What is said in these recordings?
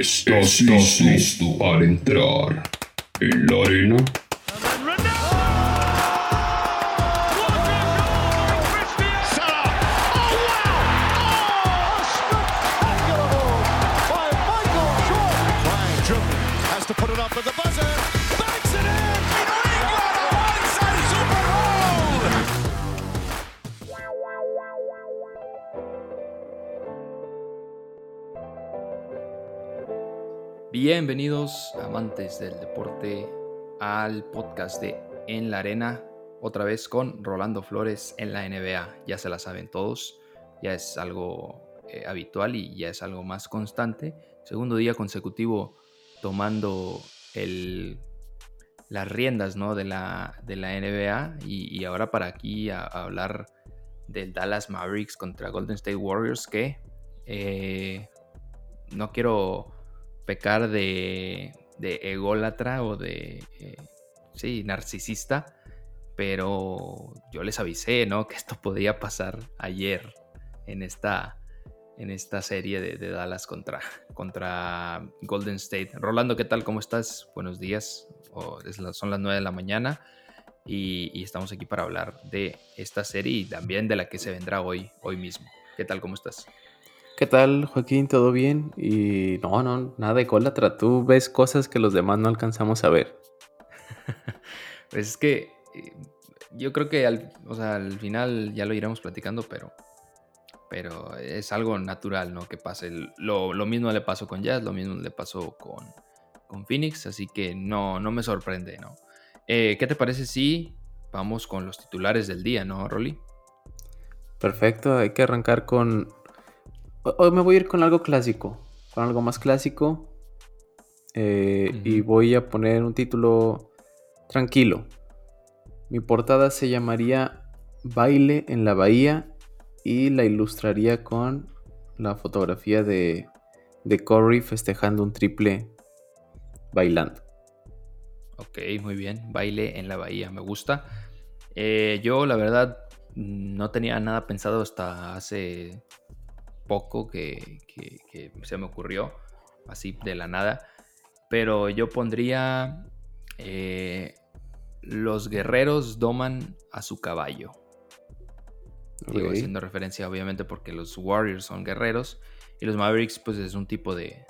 ¿Estás listo para entrar en la arena? Bienvenidos amantes del deporte al podcast de En la Arena, otra vez con Rolando Flores en la NBA. Ya se la saben todos, ya es algo eh, habitual y ya es algo más constante. Segundo día consecutivo tomando el, las riendas ¿no? de, la, de la NBA y, ahora para aquí a, hablar del Dallas Mavericks contra Golden State Warriors que eh, no quiero pecar de, ególatra o de, eh, sí, narcisista, pero yo les avisé, ¿no? Que esto podía pasar ayer en esta, en esta serie de, Dallas contra, contra Golden State. Rolando, ¿qué tal? ¿Cómo estás? Buenos días. son las 9 de la mañana y, y, estamos aquí para hablar de esta serie y también de la que se vendrá hoy, hoy mismo. ¿Qué tal? ¿Cómo estás? ¿Qué tal, Joaquín? ¿Todo bien? Y no, no, nada de colatra. Tú ves cosas que los demás no alcanzamos a ver. pues es que eh, yo creo que al, o sea, al final ya lo iremos platicando, pero, pero es algo natural, ¿no? Que pase. Lo, mismo le pasó con Jazz, lo mismo le pasó con, con Phoenix, así que no, no me sorprende, ¿no? Eh, ¿Qué te parece si vamos con los titulares del día, ¿no, Rolly? Perfecto, hay que arrancar con Hoy me voy a ir con algo clásico, con algo más clásico. Eh, y voy a poner un título tranquilo. Mi portada se llamaría Baile en la Bahía y la ilustraría con la fotografía de, de Corey festejando un triple bailando. Ok, muy bien. Baile en la Bahía, me gusta. Eh, yo, la verdad, no tenía nada pensado hasta hace poco que, se me ocurrió, así de la nada. Pero yo pondría eh, los guerreros doman a su caballo. Digo, haciendo referencia obviamente porque los Warriors son guerreros y los Mavericks pues es un tipo de,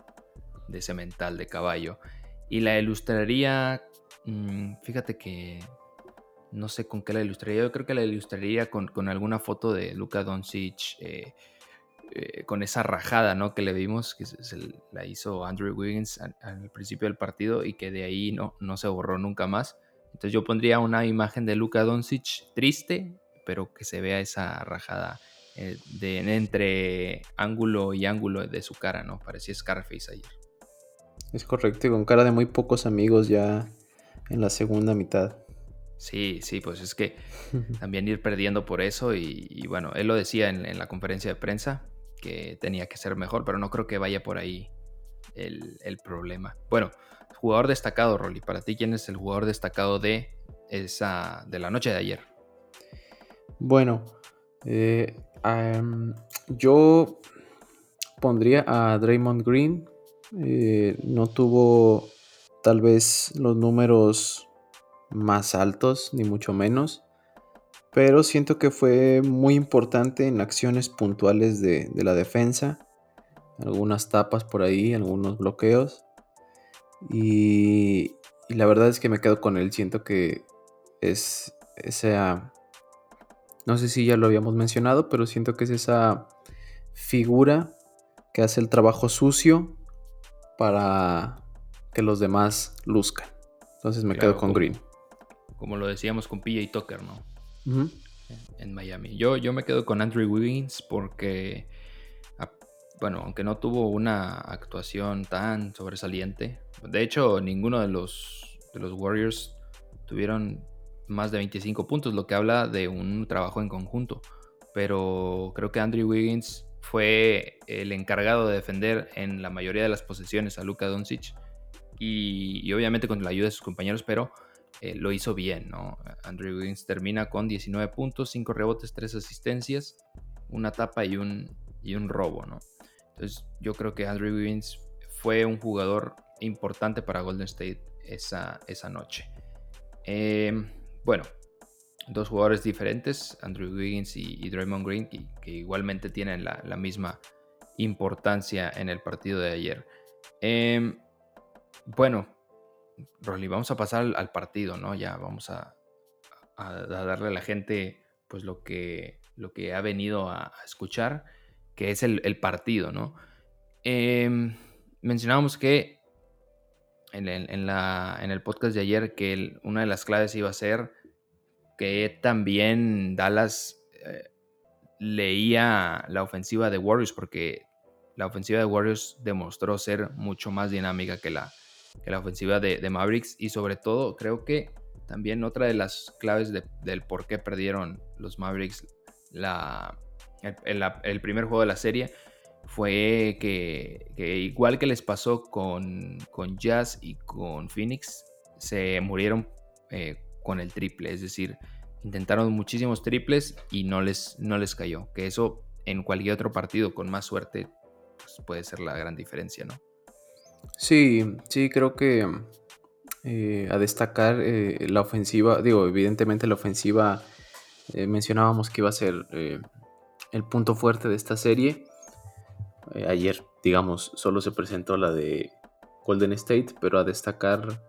de cemental, de caballo. Y la ilustraría, mm, fíjate que no sé con qué la ilustraría, yo creo que la ilustraría con, alguna foto de Luka Doncic, eh, eh, con esa rajada ¿no? que le vimos, que se, la hizo Andrew Wiggins al, principio del partido y que de ahí no, no se borró nunca más. Entonces yo pondría una imagen de Luka Doncic triste, pero que se vea esa rajada eh, de, entre ángulo y ángulo de su cara, ¿no? Parecía Scarface ayer. Es correcto, y con cara de muy pocos amigos ya en la segunda mitad. Sí, sí, pues es que también ir perdiendo por eso y, bueno, él lo decía en, la conferencia de prensa, que tenía que ser mejor, pero no creo que vaya por ahí el, problema. Bueno, jugador destacado, Rolly, para ti, ¿quién es el jugador destacado de esa de la noche de ayer? Bueno, eh, yo pondría a Draymond Green. Eh, no tuvo tal vez los números más altos, ni mucho menos pero siento que fue muy importante en acciones puntuales de, la defensa, algunas tapas por ahí, algunos bloqueos. Y, la verdad es que me quedo con él, siento que es esa, no sé si ya lo habíamos mencionado, pero siento que es esa figura que hace el trabajo sucio para que los demás luzcan. Entonces me quedo con Green. Como lo decíamos con Pilla y Tucker, ¿no? En Miami. Yo, yo me quedo con Andrew Wiggins porque, bueno, aunque no tuvo una actuación tan sobresaliente, de hecho ninguno de los, de los Warriors tuvieron más de 25 puntos, lo que habla de un trabajo en conjunto. Pero creo que Andrew Wiggins fue el encargado de defender en la mayoría de las posesiones a Luka Doncic y, y obviamente con la ayuda de sus compañeros, pero eh, lo hizo bien, ¿no? Andrew Wiggins termina con 19 puntos, 5 rebotes, 3 asistencias, una tapa y un, y un robo, ¿no? Entonces yo creo que Andrew Wiggins fue un jugador importante para Golden State esa, esa noche. Em, bueno, dos jugadores diferentes, Andrew Wiggins y, Draymond Green, que, igualmente tienen la, misma importancia en el partido de ayer. Em, bueno, Rolly, vamos a pasar al, partido, ¿no? Ya vamos a, darle a la gente pues lo que, lo que ha venido a, escuchar, que es el, partido, ¿no? Em, mencionábamos que en, el podcast de ayer que una de las claves iba a ser que también Dallas eh, leía la ofensiva de Warriors porque la ofensiva de Warriors demostró ser mucho más dinámica que la, la ofensiva de, Mavericks y sobre todo creo que también otra de las claves del por qué perdieron los Mavericks la, el, primer juego de la serie fue que, igual que les pasó con, con, Jazz y con Phoenix, se murieron eh, con el triple, es decir, intentaron muchísimos triples y no les, no les cayó, que eso en cualquier otro partido con más suerte pues, puede ser la gran diferencia, ¿no? Sí, sí, creo que eh, a destacar eh, la ofensiva, digo, evidentemente la ofensiva eh, mencionábamos que iba a ser el punto fuerte de esta serie. ayer, digamos, solo se presentó la de Golden State, pero a destacar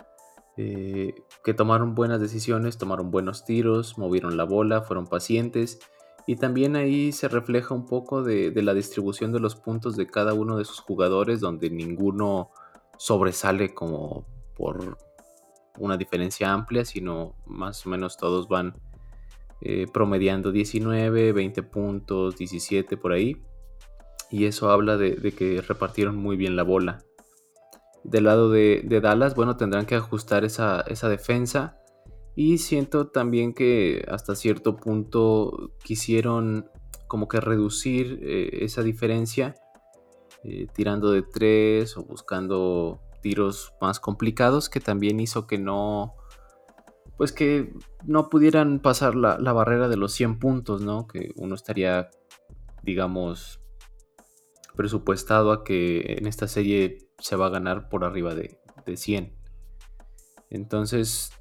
que tomaron buenas decisiones, tomaron buenos tiros, movieron la bola, fueron pacientes. Y también ahí se refleja un poco de, de la distribución de los puntos de cada uno de sus jugadores, donde ninguno sobresale como por una diferencia amplia, sino más o menos todos van eh, promediando 19, 20 puntos, 17 por ahí. Y eso habla de, que repartieron muy bien la bola. Del lado de, Dallas, bueno, tendrán que ajustar esa, defensa. Y siento también que hasta cierto punto quisieron como que reducir eh, esa diferencia eh, tirando de tres o buscando tiros más complicados que también hizo que no pues que no pudieran pasar la, barrera de los 100 puntos, ¿no? Que uno estaría, digamos, presupuestado a que en esta serie se va a ganar por arriba de, de 100. Entonces,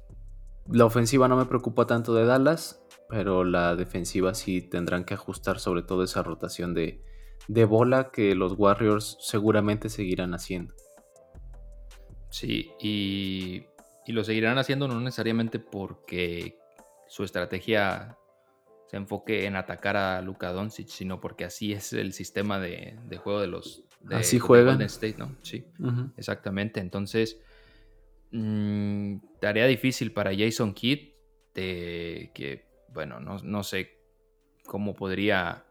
la ofensiva no me preocupa tanto de Dallas, pero la defensiva sí tendrán que ajustar sobre todo esa rotación de, de bola que los Warriors seguramente seguirán haciendo. Sí, y, lo seguirán haciendo no necesariamente porque su estrategia se enfoque en atacar a Luka Doncic, sino porque así es el sistema de, juego de los de, así juegan. State, ¿no? Sí, exactamente. Entonces, mm, tarea difícil para Jason Kidd, que, bueno, no, no sé cómo podría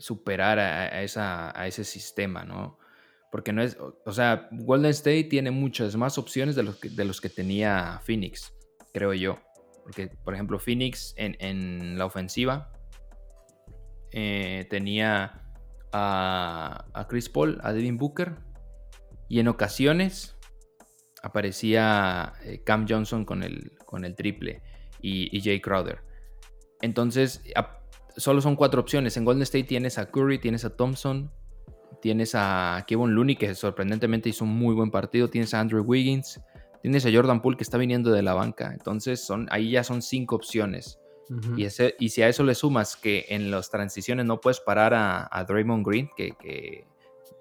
superar a, esa, a ese sistema, ¿no? Porque no es, o sea, Golden State tiene muchas más opciones de los que, de los que tenía Phoenix, creo yo. Porque, por ejemplo, Phoenix en, la ofensiva eh, tenía a, Chris Paul, a Devin Booker, y en ocasiones aparecía eh, Cam Johnson con el, con el triple y, y Jay Crowder. Entonces, solo son cuatro opciones. En Golden State tienes a Curry, tienes a Thompson, tienes a Kevin Looney, que sorprendentemente hizo un muy buen partido, tienes a Andrew Wiggins, tienes a Jordan Poole, que está viniendo de la banca. Entonces, son, ahí ya son cinco opciones. y, ese, y, si a eso le sumas que en las transiciones no puedes parar a, Draymond Green, que, que,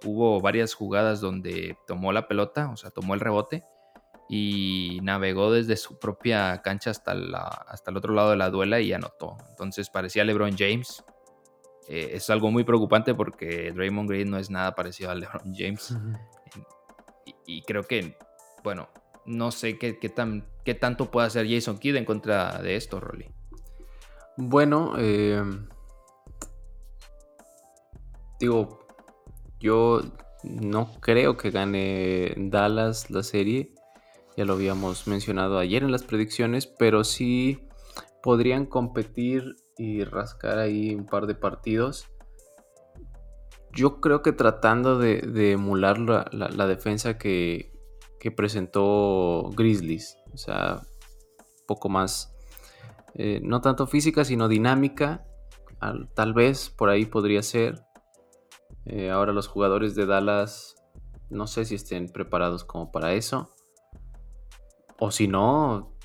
hubo varias jugadas donde tomó la pelota, o sea, tomó el rebote, y navegó desde su propia cancha hasta, la, hasta el otro lado de la duela y anotó. Entonces parecía LeBron James. Eh, es algo muy preocupante porque Draymond Green no es nada parecido a LeBron James. y, creo que, bueno, no sé qué, qué, tan, qué tanto puede hacer Jason Kidd en contra de esto, Rolly. Bueno, eh, digo, yo no creo que gane Dallas la serie ya lo habíamos mencionado ayer en las predicciones, pero sí podrían competir y rascar ahí un par de partidos. Yo creo que tratando de, emular la, defensa que, presentó Grizzlies, o sea, un poco más, eh, no tanto física, sino dinámica, tal vez por ahí podría ser. Eh, ahora los jugadores de Dallas No sé si estén preparados como para eso. O si no,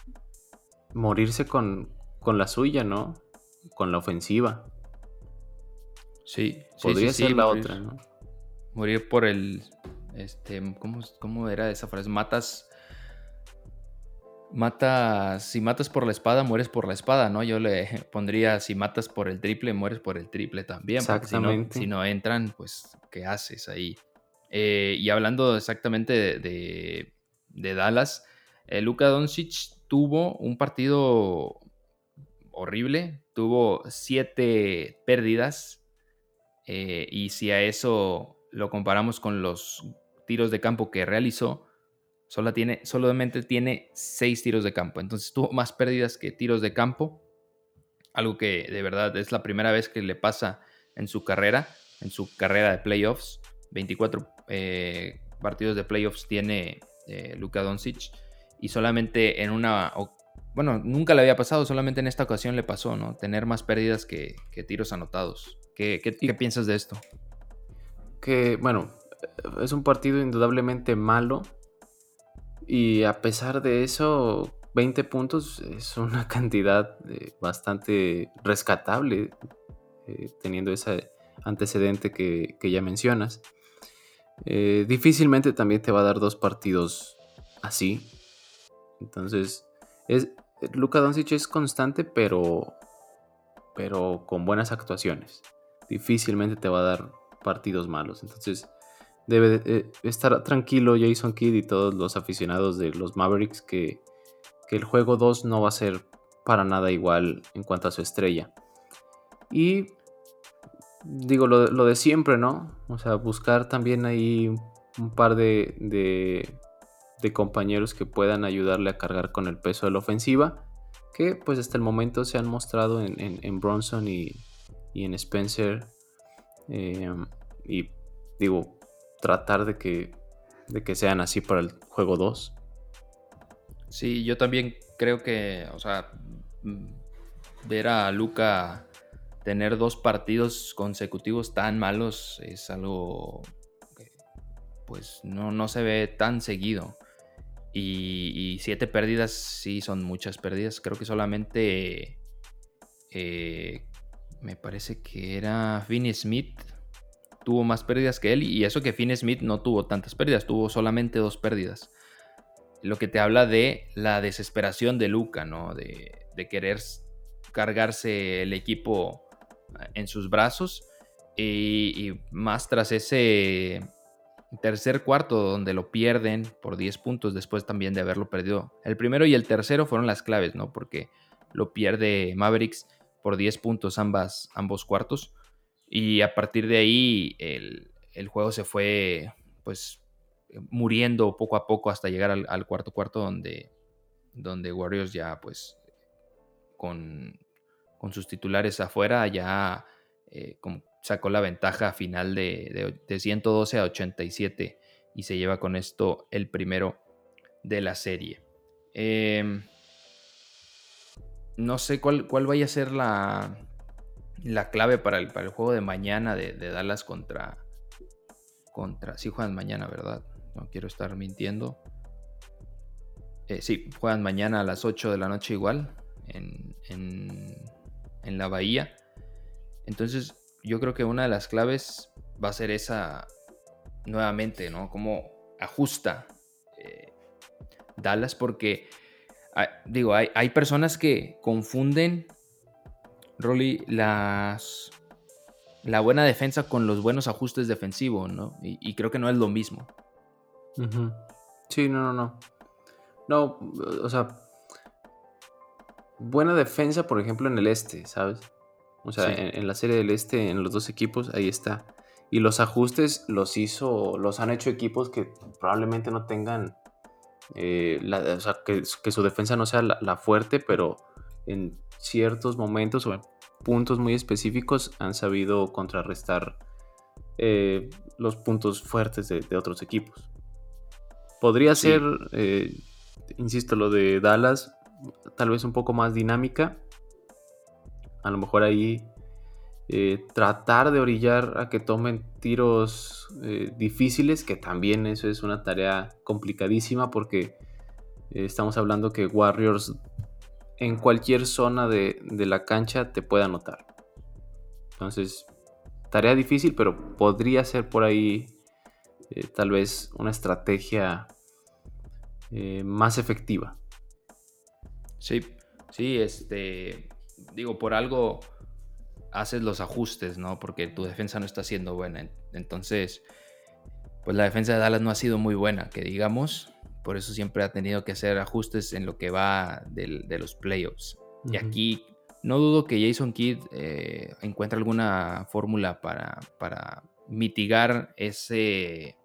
morirse con, con la suya, ¿no? Con la ofensiva. Sí, podría ser la otra, ¿no? Morir por el. Este, ¿cómo, ¿Cómo era esa frase? Matas matas, si matas por la espada, mueres por la espada, ¿no? Yo le pondría, si matas por el triple, mueres por el triple también. Exactamente. Si no, entran, pues, ¿qué haces ahí? Eh, y hablando exactamente de, Dallas, eh, Luka Doncic tuvo un partido horrible, tuvo siete pérdidas, eh, y si a eso lo comparamos con los tiros de campo que realizó, Solo tiene, solamente tiene seis tiros de campo. Entonces tuvo más pérdidas que tiros de campo. Algo que de verdad es la primera vez que le pasa en su carrera, en su carrera de playoffs. 24 eh, partidos de playoffs tiene Luka Doncic. Y solamente en una... Bueno, nunca le había pasado, solamente en esta ocasión le pasó, ¿no? Tener más pérdidas que, tiros anotados. ¿Qué, qué piensas de esto? Que, bueno, es un partido indudablemente malo y a pesar de eso, 20 puntos es una cantidad eh, bastante rescatable, eh, teniendo ese antecedente que, ya mencionas. Eh, difícilmente también te va a dar dos partidos así. Entonces, es, Luka Doncic es constante, pero, pero con buenas actuaciones. Difícilmente te va a dar partidos malos. Entonces, debe eh, estar tranquilo Jason Kidd y todos los aficionados de los Mavericks que, el juego 2 no va a ser para nada igual en cuanto a su estrella. Y digo lo, de siempre, ¿no? O sea, buscar también ahí un par de, de, compañeros que puedan ayudarle a cargar con el peso de la ofensiva, que pues hasta el momento se han mostrado en, Bronson y, en Spencer. Eh, y digo, tratar de que, de que sean así para el juego 2. Sí, yo también creo que, o sea, ver a Luca tener dos partidos consecutivos tan malos es algo pues no, no se ve tan seguido. Y, siete pérdidas sí son muchas pérdidas. Creo que solamente eh, me parece que era Vinny Smith tuvo más pérdidas que él y eso que Finn Smith no tuvo tantas pérdidas, tuvo solamente dos pérdidas. Lo que te habla de la desesperación de Luca, ¿no? De, querer cargarse el equipo en sus brazos y, más tras ese tercer cuarto donde lo pierden por 10 puntos después también de haberlo perdido. El primero y el tercero fueron las claves, ¿no? Porque lo pierde Mavericks por 10 puntos ambas, ambos cuartos. Y a partir de ahí el, juego se fue pues muriendo poco a poco hasta llegar al, cuarto cuarto donde, donde Warriors ya pues con, sus titulares afuera ya eh, sacó la ventaja final de, de, 112 a 87 y se lleva con esto el primero de la serie. Em, no sé cuál, cuál vaya a ser la, la clave para el, para el juego de mañana de, Dallas contra, contra... Sí juegan mañana, ¿verdad? No quiero estar mintiendo. Eh, sí, juegan mañana a las 8 de la noche igual en, en, la bahía. Entonces yo creo que una de las claves va a ser esa nuevamente, ¿no? Cómo ajusta eh, Dallas porque, digo, hay, hay personas que confunden Rolly, las, la buena defensa con los buenos ajustes defensivos, ¿no? Y, creo que no es lo mismo. Sí, no, no, no. No, o sea, buena defensa, por ejemplo, en el este, ¿sabes? O sea, en, la serie del este, en los dos equipos, ahí está. Y los ajustes los hizo, los han hecho equipos que probablemente no tengan, eh, o sea, que, su defensa no sea la fuerte, pero en ciertos momentos o en puntos muy específicos han sabido contrarrestar eh, los puntos fuertes de, otros equipos. Podría ser, eh, insisto, lo de Dallas, tal vez un poco más dinámica. A lo mejor ahí eh, tratar de orillar a que tomen tiros eh, difíciles, que también eso es una tarea complicadísima porque eh, estamos hablando que Warriors en cualquier zona de, de, la cancha te puede anotar. Entonces, tarea difícil, pero podría ser por ahí tal vez una estrategia más efectiva. Sí, sí, este, digo, por algo haces los ajustes, ¿no? Porque tu defensa no está siendo buena. Entonces, pues la defensa de Dallas no ha sido muy buena, que digamos. Por eso siempre ha tenido que hacer ajustes en lo que va de, los playoffs. Y aquí no dudo que Jason Kidd eh, encuentre alguna fórmula para, para mitigar ese,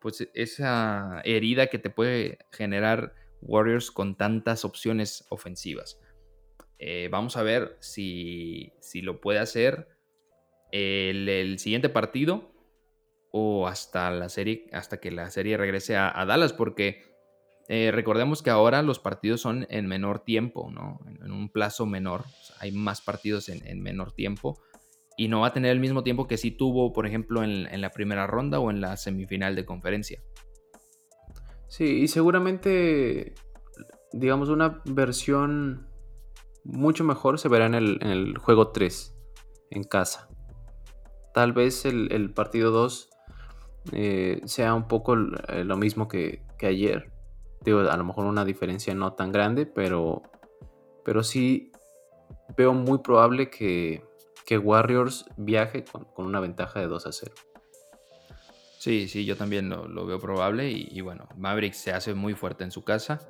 pues esa herida que te puede generar Warriors con tantas opciones ofensivas. Eh, vamos a ver si, lo puede hacer el, siguiente partido o hasta la serie, hasta que la serie regrese a, Dallas, porque eh, recordemos que ahora los partidos son en menor tiempo, ¿no? En, un plazo menor. hay más partidos en, menor tiempo. Y no va a tener el mismo tiempo que si tuvo, por ejemplo, en la primera ronda o en la semifinal de conferencia. Sí, y seguramente, digamos, una versión mucho mejor se verá en el, juego 3, en casa. Tal vez el, partido 2 eh, sea un poco eh, lo mismo que, ayer. Digo, a lo mejor una diferencia no tan grande, pero, pero sí veo muy probable que, Warriors viaje con, una ventaja de 2 a 0. Sí, sí, yo también lo, veo probable y, bueno, Mavericks se hace muy fuerte en su casa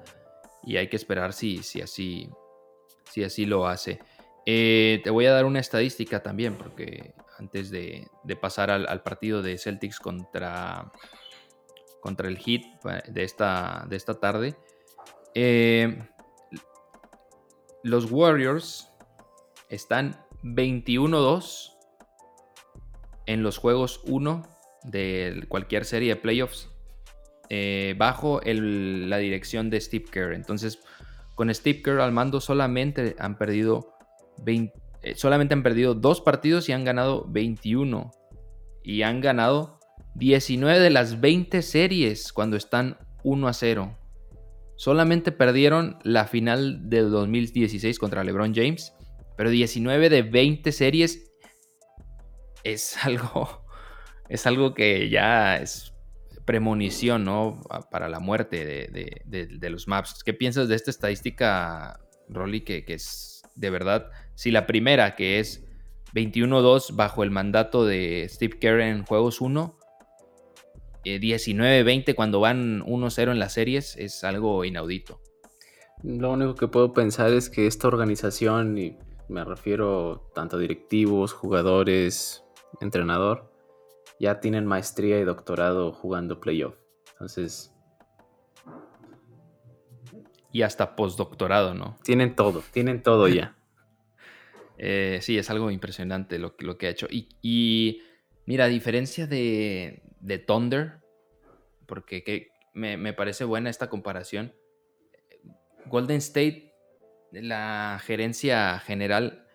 y hay que esperar si, si así si así lo hace. Eh, te voy a dar una estadística también, porque antes de, pasar al, partido de Celtics contra, contra el Heat de esta, de esta tarde, eh, los Warriors están 21-2 en los juegos 1 de cualquier serie de playoffs eh, bajo la dirección de Steve Kerr. Entonces, con Steve Kerr al mando solamente han perdido eh, solamente han perdido dos partidos y han ganado 21. Y han ganado 19 de las 20 series cuando están 1 a 0. Solamente perdieron la final del 2016 contra LeBron James, pero 19 de 20 series es algo es algo que ya es premonición, ¿no? Para la muerte de, los maps. ¿Qué piensas de esta estadística, Rolly, que, es de verdad, si la primera, que es 21-2 bajo el mandato de Steve Kerr en juegos 1, 19-20 eh, cuando van 1-0 en las series, es algo inaudito. Lo único que puedo pensar es que esta organización, y me refiero tanto a directivos, jugadores, entrenador, ya tienen maestría y doctorado jugando playoff. Entonces. Y hasta postdoctorado, ¿no? Tienen todo, tienen todo ya. Eh, sí, es algo impresionante lo, lo que ha hecho. Y, mira, a diferencia de, de Thunder, porque me, me parece buena esta comparación, Golden State, la gerencia general,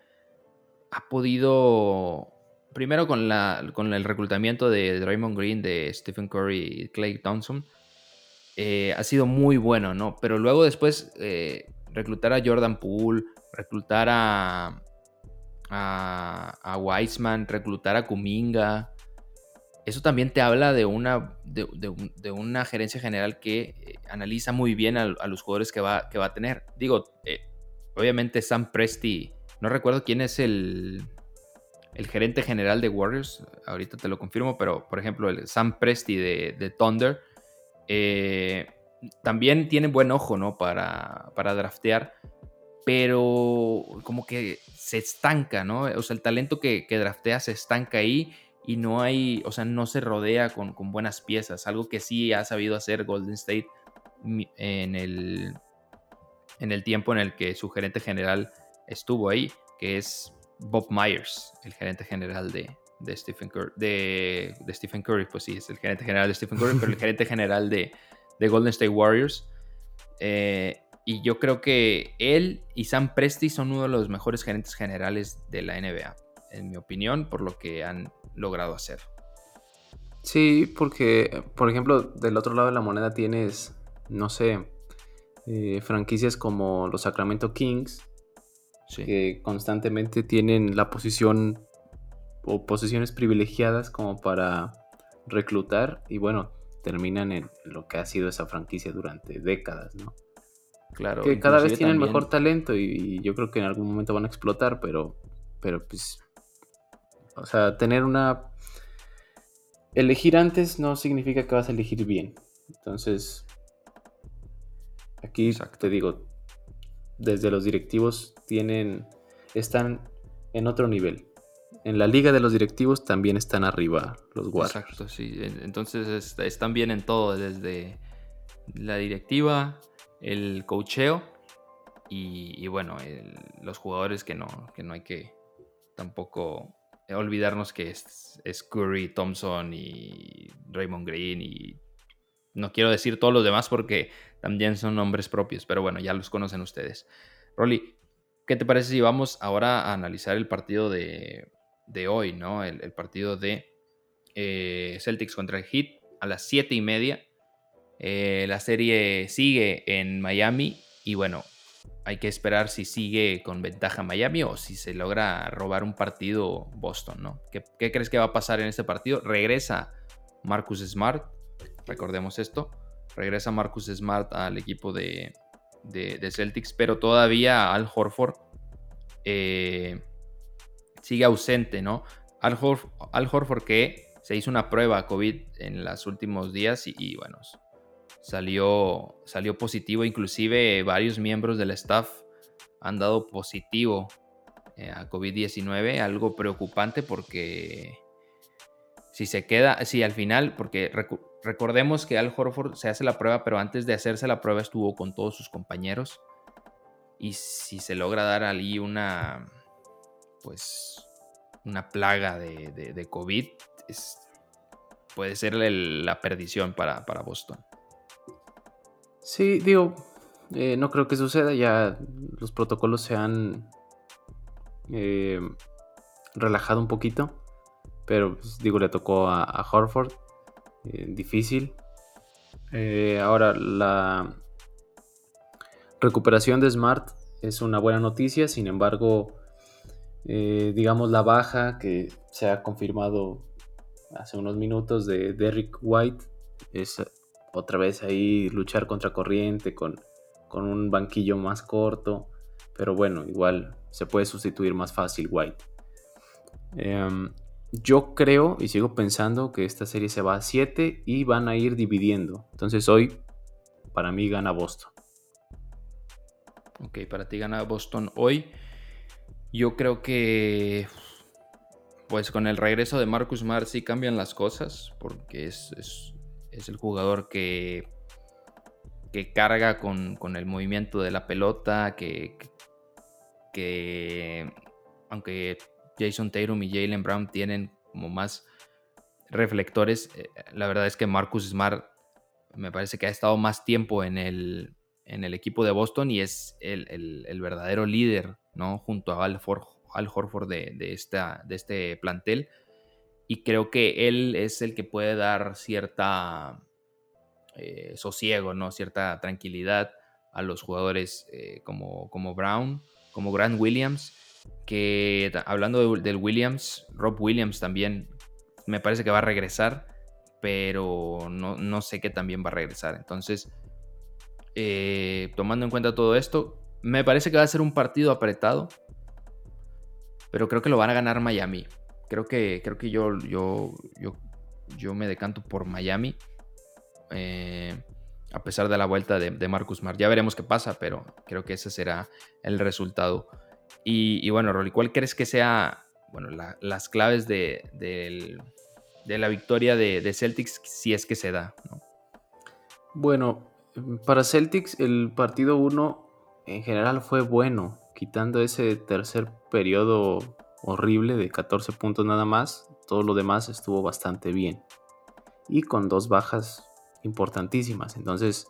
ha podido primero con, el reclutamiento de Draymond Green, de Stephen Curry y Clay Thompson, eh, ha sido muy bueno, ¿no? Pero luego después eh, reclutar a Jordan Poole, reclutar a, a, Weissman, reclutar a Kuminga, eso también te habla de una, de, una gerencia general que eh, analiza muy bien a, los jugadores que va a tener. Digo, obviamente Sam Presti, no recuerdo quién es el, el gerente general de Warriors, ahorita te lo confirmo, pero por ejemplo el Sam Presti de, Thunder, eh, también tiene buen ojo, ¿no? Para, para draftear, pero como que se estanca, ¿no? O sea, el talento que, draftea se estanca ahí y no hay, o sea, no se rodea con, con, buenas piezas, algo que sí ha sabido hacer Golden State en el, en el tiempo en el que su gerente general estuvo ahí, que es Bob Myers, el gerente general de, Stephen Curry, de, Stephen Curry, pues sí, es el gerente general de Stephen Curry, pero el gerente general de, Golden State Warriors. Eh, y yo creo que él y Sam Presti son uno de los mejores gerentes generales de la NBA. en mi opinión, por lo que han logrado hacer. Sí, porque, por ejemplo, del otro lado de la moneda tienes, no sé, eh, franquicias como los Sacramento Kings, que constantemente tienen la posición o posiciones privilegiadas como para reclutar y bueno, terminan en lo que ha sido esa franquicia durante décadas, ¿no? Claro. Que cada vez tienen mejor talento y, yo creo que en algún momento van a explotar, pero, pero pues, o sea, tener una... Elegir antes no significa que vas a elegir bien. Entonces, aquí te digo, desde los directivos tienen, están en otro nivel en la liga de los directivos también están arriba los Warriors. Exacto, sí. Entonces están bien en todo, desde la directiva, el cocheo y, bueno, los jugadores que no, que no hay que tampoco olvidarnos que es, Curry, Thompson y Raymond Green y no quiero decir todos los demás porque también son nombres propios, pero bueno, ya los conocen ustedes. Rolly, ¿qué te parece si vamos ahora a analizar el partido de, hoy, ¿no? El, partido de eh, Celtics contra el Heat a las 7 y media. Eh, la serie sigue en Miami y bueno, hay que esperar si sigue con ventaja Miami o si se logra robar un partido Boston, ¿no? ¿Qué, crees que va a pasar en este partido? Regresa Marcus Smart, recordemos esto, regresa Marcus Smart al equipo de, de, Celtics, pero todavía Al Horford eh, sigue ausente, ¿no? Al, Horford que se hizo una prueba COVID en los últimos días y, bueno, salió, salió positivo, inclusive varios miembros del staff han dado positivo eh, a COVID-19, algo preocupante porque si se queda, si al final, porque recordemos que Al Horford se hace la prueba, pero antes de hacerse la prueba estuvo con todos sus compañeros. Y si se logra dar allí una pues una plaga de, COVID, puede ser la perdición para, Boston. Sí, digo, eh, no creo que suceda, ya los protocolos se han eh, relajado un poquito, pero pues, digo, le tocó a, Horford, eh, difícil. ahora, la recuperación de Smart es una buena noticia, sin embargo, eh, digamos, la baja que se ha confirmado hace unos minutos de Derrick White es otra vez ahí luchar contra corriente con, con un banquillo más corto, pero bueno, igual se puede sustituir más fácil White. Em, yo creo y sigo pensando que esta serie se va a 7 y van a ir dividiendo. Entonces hoy, para mí, gana Boston. Ok, para ti gana Boston hoy. Yo creo que pues con el regreso de Marcus Smart sí cambian las cosas, porque es, el jugador que, que carga con, el movimiento de la pelota, que, que aunque Jason Tatum y Jalen Brown tienen como más reflectores, eh, la verdad es que Marcus Smart me parece que ha estado más tiempo en el, en el equipo de Boston y es el, verdadero líder, ¿no? Junto a Al, Horford de, esta, de este plantel. Y creo que él es el que puede dar cierta eh, sosiego, ¿no? Cierta tranquilidad a los jugadores eh, como, como Brown, como Grant Williams, que hablando del Williams, Rob Williams también me parece que va a regresar, pero no, no sé qué también va a regresar. Entonces, eh, tomando en cuenta todo esto, me parece que va a ser un partido apretado, pero creo que lo van a ganar Miami. Creo que, creo que yo, yo, yo, yo me decanto por Miami. Eh, a pesar de la vuelta de, Marcus Smart. Ya veremos qué pasa, pero creo que ese será el resultado. Y, bueno, Rolly, ¿cuál crees que sea bueno, las claves de, la victoria de, Celtics si es que se da? Bueno, para Celtics el partido 1 en general fue bueno, quitando ese tercer periodo horrible de 14 puntos nada más, todo lo demás estuvo bastante bien. Y con dos bajas importantísimas. Entonces,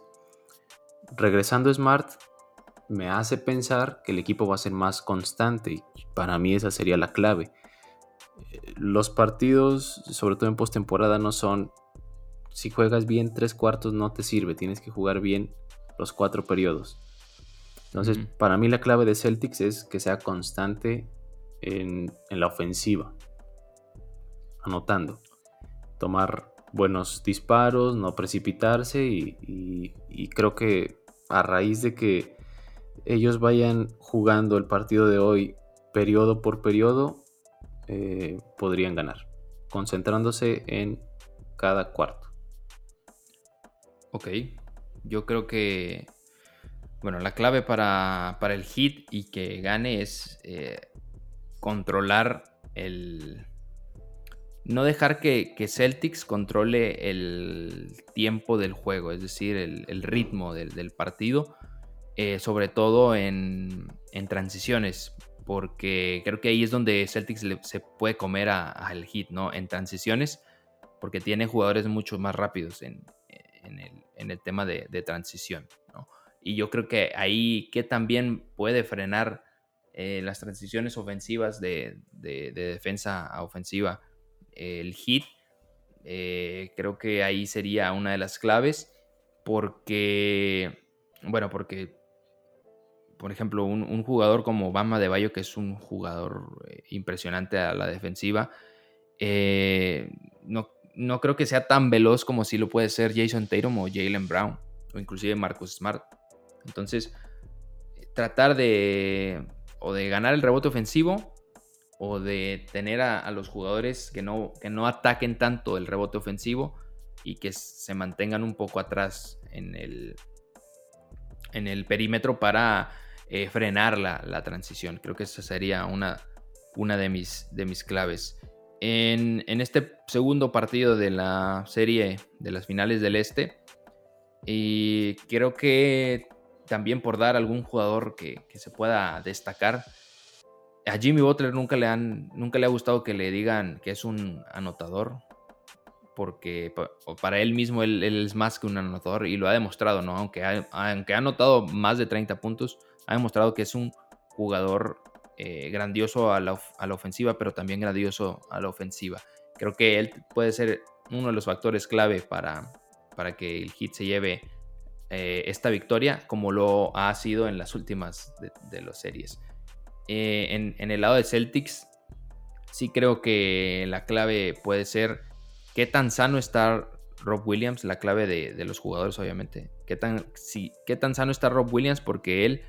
regresando Smart, me hace pensar que el equipo va a ser más constante y para mí esa sería la clave. los partidos, sobre todo en postemporada, no son. Si juegas bien tres cuartos, no te sirve. Tienes que jugar bien los cuatro periodos. Entonces, para mí la clave de Celtics es que sea constante en, la ofensiva. Anotando. Tomar buenos disparos, no precipitarse y, y creo que a raíz de que ellos vayan jugando el partido de hoy periodo por periodo, eh, podrían ganar, concentrándose en cada cuarto. Ok, yo creo que, bueno, la clave para, el hit y que gane es eh, controlar el... No dejar que, Celtics controle el tiempo del juego, es decir, el, ritmo del, partido, eh, sobre todo en, en transiciones porque creo que ahí es donde Celtics se puede comer al hit, ¿no? En transiciones, porque tiene jugadores mucho más rápidos en, el, tema de, transición, ¿no? Y yo creo que ahí que también puede frenar eh, las transiciones ofensivas de, defensa a ofensiva, el hit, eh, creo que ahí sería una de las claves, porque, bueno, porque por ejemplo, un, jugador como Bama de Bayo, que es un jugador eh, impresionante a la defensiva, eh, no, no, creo que sea tan veloz como si lo puede ser Jason Tatum o Jalen Brown, o inclusive Marcus Smart. Entonces, tratar de o de ganar el rebote ofensivo o de tener a, los jugadores que no, que no ataquen tanto el rebote ofensivo y que se mantengan un poco atrás en el, en el perímetro para eh, frenar la, transición. Creo que esa sería una, una de, mis, de mis claves. En, este segundo partido de la serie de las finales del Este, y creo que también por dar algún jugador que, se pueda destacar, a Jimmy Butler nunca le, han, nunca le ha gustado que le digan que es un anotador, porque para él mismo él, es más que un anotador y lo ha demostrado, ¿no? Aunque aunque ha anotado más de 30 puntos, ha demostrado que es un jugador eh, grandioso a la, ofensiva, pero también grandioso a la ofensiva. Creo que él puede ser uno de los factores clave para, para que el Heat se lleve eh, esta victoria, como lo ha sido en las últimas de, las series. Eh, en, el lado de Celtics, sí creo que la clave puede ser qué tan sano está Rob Williams, la clave de, los jugadores, obviamente. ¿Qué tan, qué tan sano está Rob Williams, porque él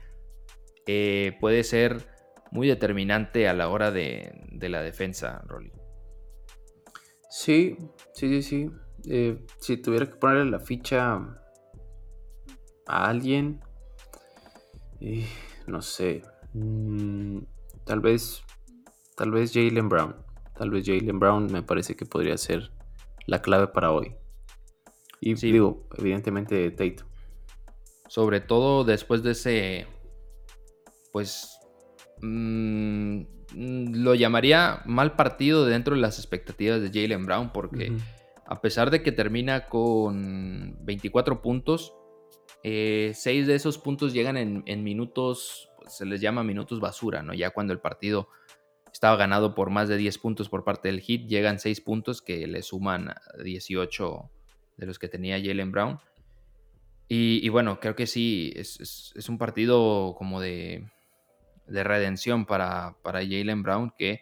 eh, puede ser muy determinante a la hora de, la defensa, Rolly. Sí, sí, sí, sí. Eh, si tuviera que ponerle la ficha a alguien, eh, no sé, mm, tal vez, tal vez Jalen Brown. Tal vez Jalen Brown me parece que podría ser la clave para hoy. Y digo, evidentemente Tate. Sobre todo después de ese pues mm, lo llamaría mal partido dentro de las expectativas de Jalen Brown, porque a pesar de que termina con 24 puntos, 6 eh, de esos puntos llegan en, minutos, se les llama minutos basura, ¿no? Ya cuando el partido estaba ganado por más de 10 puntos por parte del Hit, llegan 6 puntos que le suman 18 de los que tenía Jalen Brown. Y, bueno, creo que sí, es un partido como de de redención para, para Jalen Brown que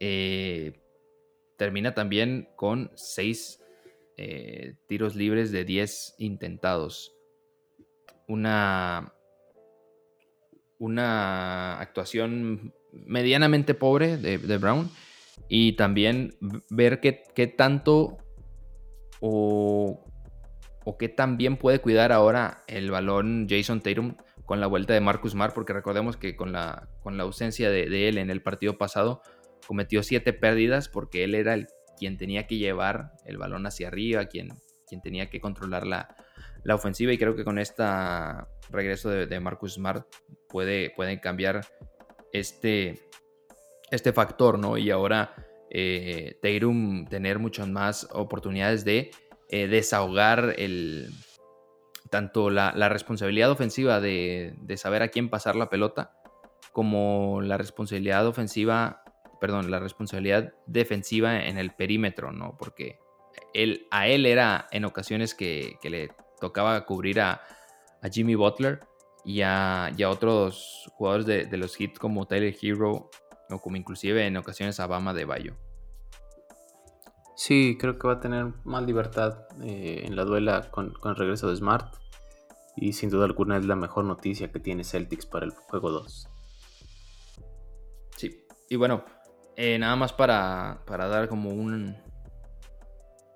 eh, termina también con 6 eh, tiros libres de 10 intentados. Una, una actuación medianamente pobre de, Brown y también ver qué, tanto o, o qué tan bien puede cuidar ahora el balón Jason Tatum con la vuelta de Marcus Smart, porque recordemos que con la, con la ausencia de, él en el partido pasado, cometió siete pérdidas porque él era el quien tenía que llevar el balón hacia arriba, quien, quien tenía que controlar la, ofensiva y creo que con este regreso de, Marcus Smart puede, pueden cambiar este, este factor, ¿no? Y ahora eh, tener muchas más oportunidades de eh, desahogar el, tanto la, responsabilidad ofensiva de, saber a quién pasar la pelota, como la responsabilidad ofensiva, perdón, la responsabilidad defensiva en el perímetro, ¿no? Porque él, a él era en ocasiones que, le tocaba cubrir a, Jimmy Butler y a, otros jugadores de, los hits como Tyler Hero o como inclusive en ocasiones a Bama de Bayo. Sí, creo que va a tener más libertad eh, en la duela con, con, el regreso de Smart. Y sin duda alguna es la mejor noticia que tiene Celtics para el juego 2. Sí, y bueno, eh, nada más para, dar como un,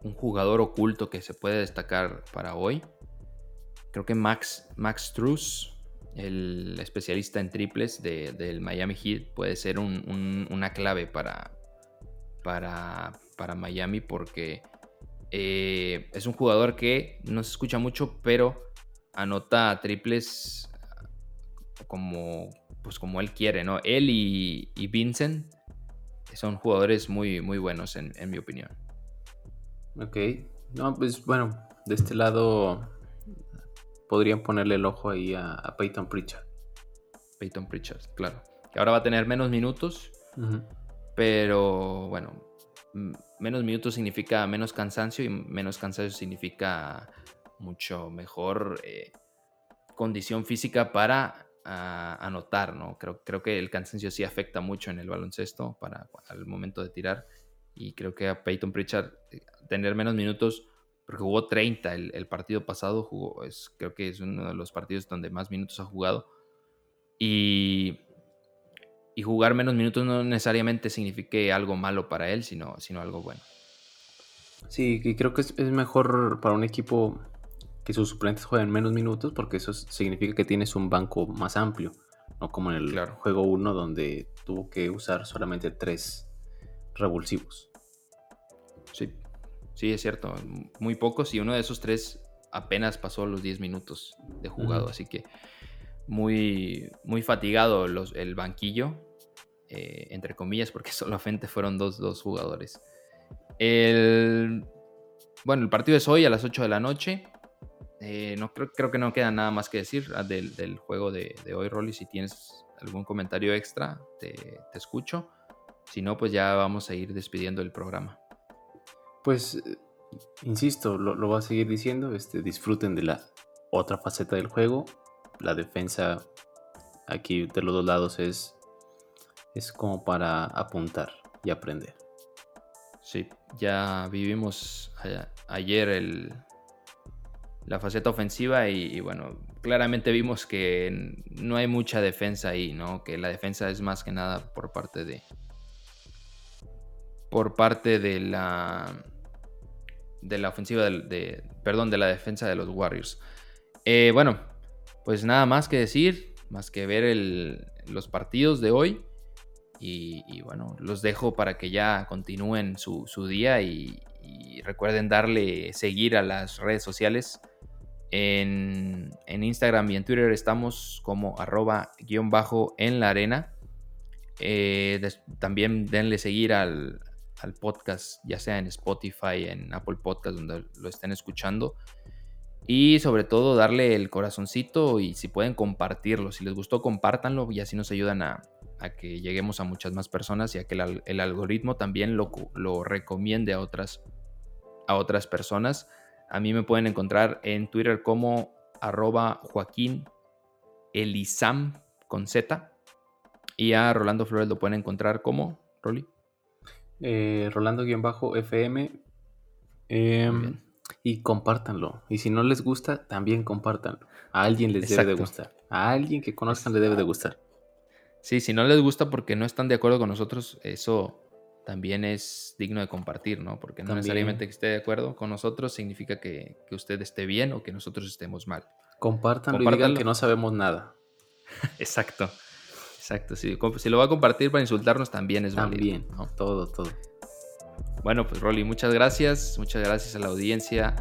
un jugador oculto que se puede destacar para hoy. Creo que Max, Max Truss, el especialista en triples del Miami Heat, puede ser una clave para, para, para Miami porque eh, es un jugador que no se escucha mucho, pero anota triples como, pues como él quiere, ¿no? Él y, Vincent son jugadores muy, muy buenos en, mi opinión. Ok. No, pues bueno, de este lado podrían ponerle el ojo ahí a, Peyton Pritchard. Peyton Pritchard, claro. Que ahora va a tener menos minutos, pero bueno, menos minutos significa menos cansancio y menos cansancio significa mucho mejor eh, condición física para ah, anotar, ¿no? Creo, creo que el cansancio sí afecta mucho en el baloncesto para al momento de tirar y creo que a Peyton Pritchard eh, tener menos minutos porque jugó 30 el, partido pasado, jugó, es, creo que es uno de los partidos donde más minutos ha jugado y, y jugar menos minutos no necesariamente signifique algo malo para él, sino, sino algo bueno. Sí, y creo que es, es mejor para un equipo que sus suplentes jueguen menos minutos porque eso significa que tienes un banco más amplio, no como en el juego 1 donde tuvo que usar solamente tres revulsivos. Sí, sí, es cierto, muy pocos y uno de esos tres apenas pasó los 10 minutos de jugado, así que muy, muy fatigado los, el banquillo, eh, entre comillas, porque solamente fueron dos, dos jugadores. El, bueno, el partido es hoy a las 8 de la noche. Eh, no, creo, creo, que no queda nada más que decir ah, del, juego de, hoy, Rolly. Si tienes algún comentario extra, te, escucho. Si no, pues ya vamos a ir despidiendo el programa. Pues, eh, insisto, lo, voy a seguir diciendo. Este, disfruten de la otra faceta del juego. La defensa aquí de los dos lados es, es como para apuntar y aprender. Sí, ya vivimos ayer el, la faceta ofensiva y, bueno, claramente vimos que no hay mucha defensa ahí, ¿no? Que la defensa es más que nada por parte de... Por parte de la... De la ofensiva de, perdón, de la defensa de los Warriors. Eh, bueno, pues nada más que decir, más que ver los partidos de hoy. Y, bueno, los dejo para que ya continúen su, día y, y, recuerden darle seguir a las redes sociales en, Instagram y en Twitter estamos como arroba guion bajo en la arena. Eh, también denle seguir al, podcast, ya sea en Spotify, en Apple Podcast, donde lo estén escuchando. Y sobre todo darle el corazoncito y si pueden compartirlo. Si les gustó, compártanlo y así nos ayudan a, que lleguemos a muchas más personas y a que el, algoritmo también lo, lo recomiende a otras, a otras personas. A mí me pueden encontrar en Twitter como arroba Joaquín Elizam con Z. Y a Rolando Flores lo pueden encontrar como Rolly. Eh, Rolando-FM. Em, y compártanlo. Y si no les gusta, también compártanlo. A alguien les debe de gustar. A alguien que conozcan le debe de gustar. Sí, si no les gusta porque no están de acuerdo con nosotros, eso también es digno de compartir, ¿no? Porque no necesariamente que esté de acuerdo con nosotros significa que, usted esté bien o que nosotros estemos mal. Compártanlo, y digan que no sabemos nada. exacto, exacto. Si, si, lo va a compartir para insultarnos también es También, ¿no? todo, todo. Bueno, pues Rolly, muchas gracias. Muchas gracias a la audiencia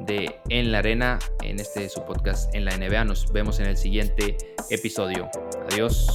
de En la Arena, en este su podcast en la NBA. Nos vemos en el siguiente episodio. Adiós.